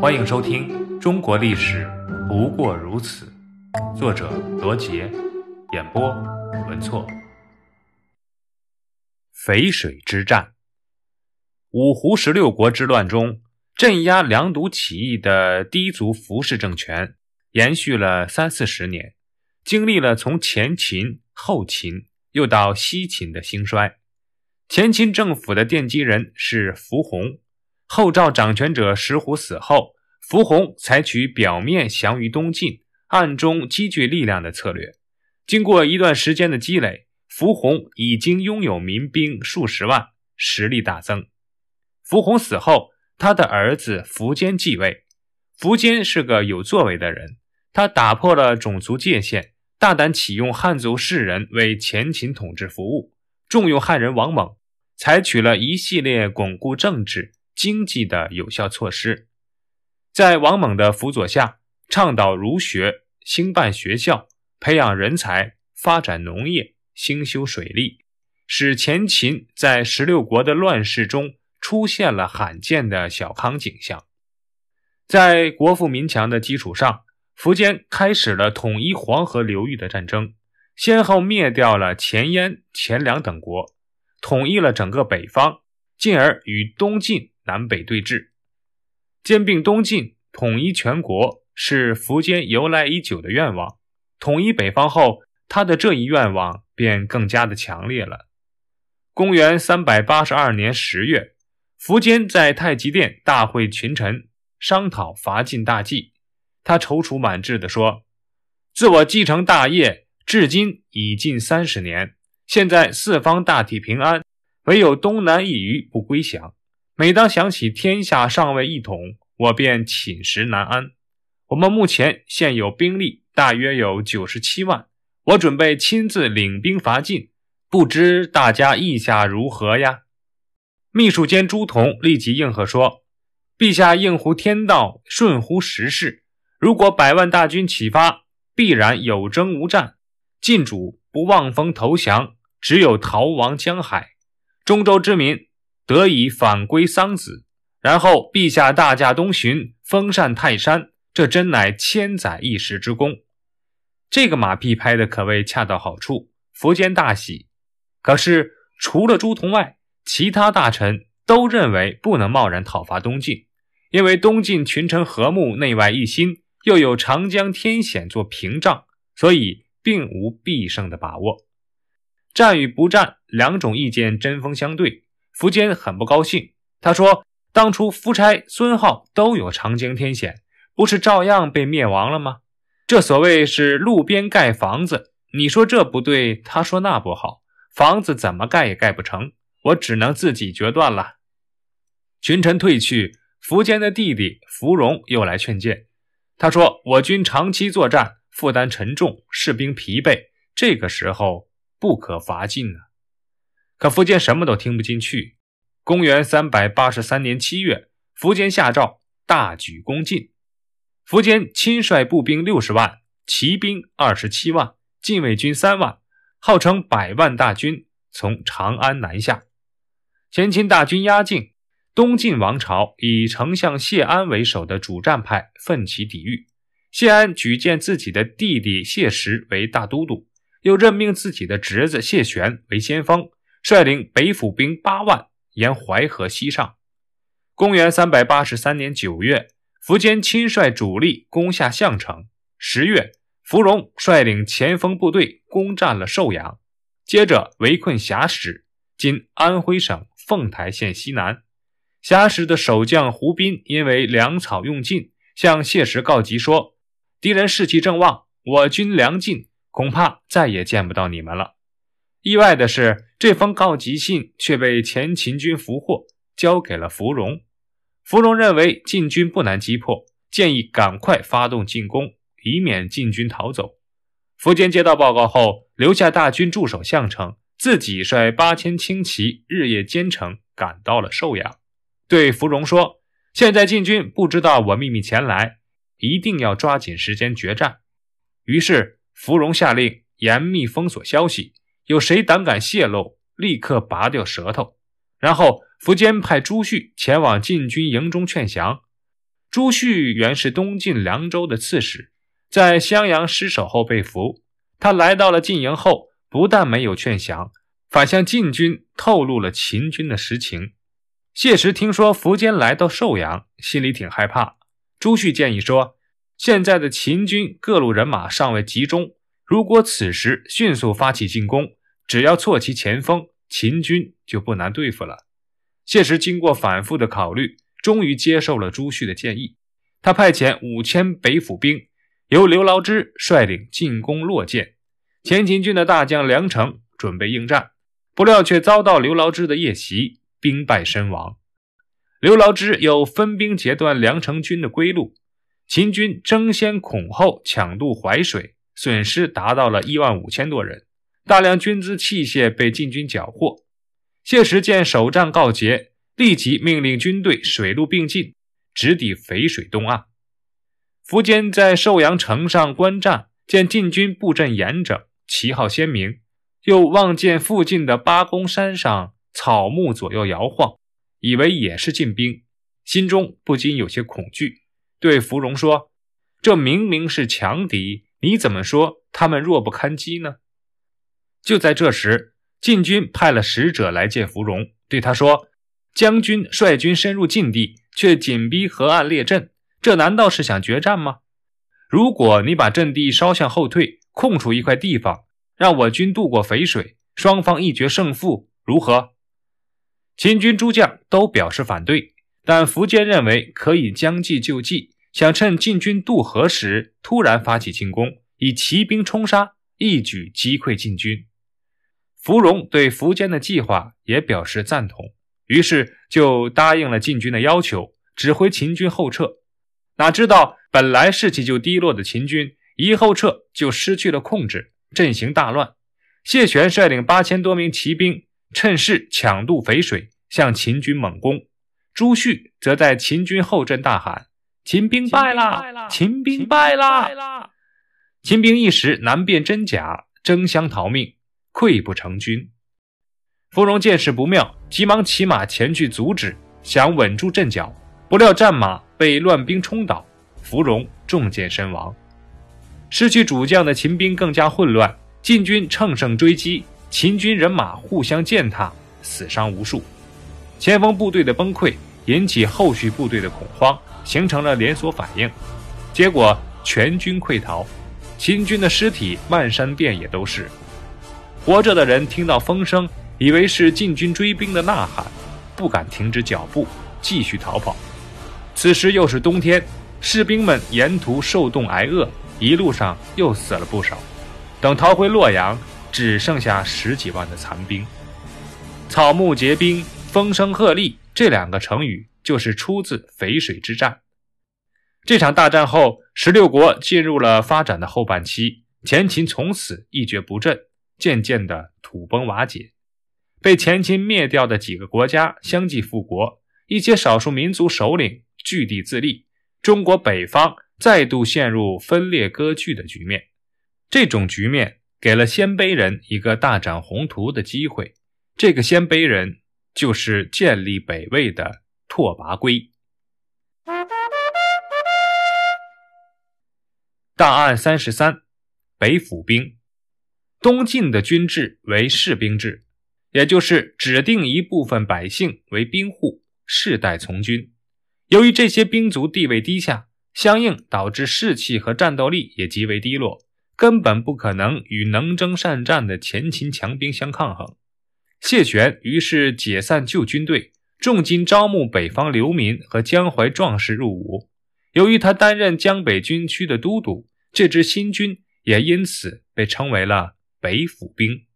欢迎收听《中国历史不过如此》，作者罗杰，演播文措。淝水之战，五胡十六国之乱中，镇压凉毒起义的氐族服氏政权延续了三四十年，经历了从前秦、后秦又到西秦的兴衰。前秦政府的奠基人是伏弘。后赵掌权者石虎死后，伏弘采取表面降于东晋，暗中积聚力量的策略。经过一段时间的积累，伏弘已经拥有民兵数十万，实力大增。伏弘死后，他的儿子苻坚继位。苻坚是个有作为的人，他打破了种族界限，大胆启用汉族士人为前秦统治服务，重用汉人王猛，采取了一系列巩固政治。经济的有效措施，在王猛的辅佐下，倡导儒学，兴办学校，培养人才，发展农业，兴修水利，使前秦在十六国的乱世中出现了罕见的小康景象。在国富民强的基础上，苻坚开始了统一黄河流域的战争，先后灭掉了前燕、前凉等国，统一了整个北方，进而与东晋。南北对峙，兼并东晋，统一全国，是苻坚由来已久的愿望。统一北方后，他的这一愿望便更加的强烈了。公元三百八十二年十月，苻坚在太极殿大会群臣，商讨伐晋大计。他踌躇满志地说：“自我继承大业至今已近三十年，现在四方大体平安，唯有东南一隅不归降。”每当想起天下尚未一统，我便寝食难安。我们目前现有兵力大约有九十七万，我准备亲自领兵伐晋，不知大家意下如何呀？秘书监朱仝立即应和说：“陛下应乎天道，顺乎时势。如果百万大军启发，必然有征无战。晋主不望风投降，只有逃亡江海。中州之民。”得以返归桑梓，然后陛下大驾东巡，封禅泰山，这真乃千载一时之功。这个马屁拍的可谓恰到好处，苻坚大喜。可是除了朱仝外，其他大臣都认为不能贸然讨伐东晋，因为东晋群臣和睦，内外一心，又有长江天险做屏障，所以并无必胜的把握。战与不战，两种意见针锋相对。苻坚很不高兴，他说：“当初夫差、孙浩都有长江天险，不是照样被灭亡了吗？这所谓是路边盖房子，你说这不对，他说那不好，房子怎么盖也盖不成，我只能自己决断了。”群臣退去，苻坚的弟弟苻融又来劝谏，他说：“我军长期作战，负担沉重，士兵疲惫，这个时候不可伐晋啊。”可苻坚什么都听不进去。公元三百八十三年七月，苻坚下诏大举攻晋。苻坚亲率步兵六十万，骑兵二十七万，禁卫军三万，号称百万大军，从长安南下。前秦大军压境，东晋王朝以丞相谢安为首的主战派奋起抵御。谢安举荐自己的弟弟谢石为大都督，又任命自己的侄子谢玄为先锋。率领北府兵八万沿淮河西上。公元三百八十三年九月，苻坚亲率主力攻下项城。十月，芙蓉率领前锋部队攻占了寿阳，接着围困峡石（今安徽省凤台县西南）。峡石的守将胡斌因为粮草用尽，向谢石告急说：“敌人士气正旺，我军粮尽，恐怕再也见不到你们了。”意外的是，这封告急信却被前秦军俘获，交给了芙蓉。芙蓉认为晋军不难击破，建议赶快发动进攻，以免晋军逃走。苻坚接到报告后，留下大军驻守项城，自己率八千轻骑日夜兼程，赶到了寿阳，对芙蓉说：“现在晋军不知道我秘密前来，一定要抓紧时间决战。”于是芙蓉下令严密封锁消息。有谁胆敢泄露，立刻拔掉舌头。然后苻坚派朱旭前往晋军营中劝降。朱旭原是东晋凉州的刺史，在襄阳失守后被俘。他来到了晋营后，不但没有劝降，反向晋军透露了秦军的实情。谢石听说苻坚来到寿阳，心里挺害怕。朱旭建议说：“现在的秦军各路人马尚未集中，如果此时迅速发起进攻，只要挫其前锋，秦军就不难对付了。”谢石经过反复的考虑，终于接受了朱旭的建议。他派遣五千北府兵，由刘牢之率领进攻洛涧。前秦军的大将梁成准备应战，不料却遭到刘牢之的夜袭。兵败身亡，刘牢之又分兵截断梁成军的归路，秦军争先恐后抢渡淮水，损失达到了一万五千多人，大量军资器械被晋军缴获。谢石见首战告捷，立即命令军队水陆并进，直抵淝水东岸。苻坚在寿阳城上观战，见晋军布阵严整，旗号鲜明，又望见附近的八公山上。草木左右摇晃，以为也是晋兵，心中不禁有些恐惧，对芙蓉说：“这明明是强敌，你怎么说他们弱不堪击呢？”就在这时，晋军派了使者来见芙蓉，对他说：“将军率军深入晋地，却紧逼河岸列阵，这难道是想决战吗？如果你把阵地稍向后退，空出一块地方，让我军渡过淝水，双方一决胜负，如何？”秦军诸将都表示反对，但苻坚认为可以将计就计，想趁晋军渡河时突然发起进攻，以骑兵冲杀，一举击溃晋军。芙蓉对苻坚的计划也表示赞同，于是就答应了晋军的要求，指挥秦军后撤。哪知道本来士气就低落的秦军一后撤就失去了控制，阵型大乱。谢玄率领八千多名骑兵。趁势抢渡淝水，向秦军猛攻。朱旭则在秦军后阵大喊：“秦兵败了！秦兵败了！”秦兵一时难辨真假，争相逃命，溃不成军。芙蓉见势不妙，急忙骑马前去阻止，想稳住阵脚，不料战马被乱兵冲倒，芙蓉中箭身亡。失去主将的秦兵更加混乱，晋军乘胜追击。秦军人马互相践踏，死伤无数。前锋部队的崩溃引起后续部队的恐慌，形成了连锁反应，结果全军溃逃。秦军的尸体漫山遍野都是。活着的人听到风声，以为是晋军追兵的呐喊，不敢停止脚步，继续逃跑。此时又是冬天，士兵们沿途受冻挨饿，一路上又死了不少。等逃回洛阳。只剩下十几万的残兵，草木皆兵，风声鹤唳，这两个成语就是出自淝水之战。这场大战后，十六国进入了发展的后半期，前秦从此一蹶不振，渐渐的土崩瓦解。被前秦灭掉的几个国家相继复国，一些少数民族首领据地自立，中国北方再度陷入分裂割据的局面。这种局面。给了鲜卑人一个大展宏图的机会，这个鲜卑人就是建立北魏的拓跋圭。档案三十三：北府兵。东晋的军制为士兵制，也就是指定一部分百姓为兵户，世代从军。由于这些兵卒地位低下，相应导致士气和战斗力也极为低落。根本不可能与能征善战的前秦强兵相抗衡。谢玄于是解散旧军队，重金招募北方流民和江淮壮士入伍。由于他担任江北军区的都督，这支新军也因此被称为了北府兵。